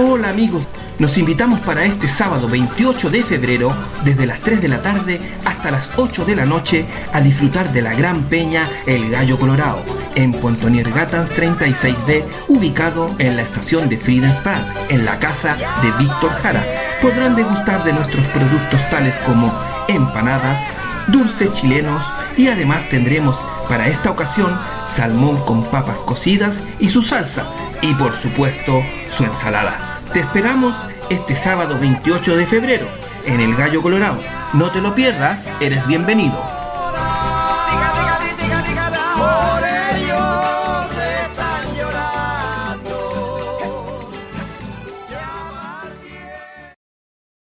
Hola amigos, nos invitamos para este sábado 28 de febrero, desde las 3 de la tarde hasta las 8 de la noche, a disfrutar de la gran peña El Gallo Colorado, en Pontonier Gatans 36D, ubicado en la estación de Freedom's Park, en la casa de Víctor Jara. Podrán degustar de nuestros productos tales como empanadas, dulces chilenos y además tendremos para esta ocasión salmón con papas cocidas y su salsa y por supuesto su ensalada. Te esperamos este sábado 28 de febrero en el Gallo Colorado. No te lo pierdas, eres bienvenido.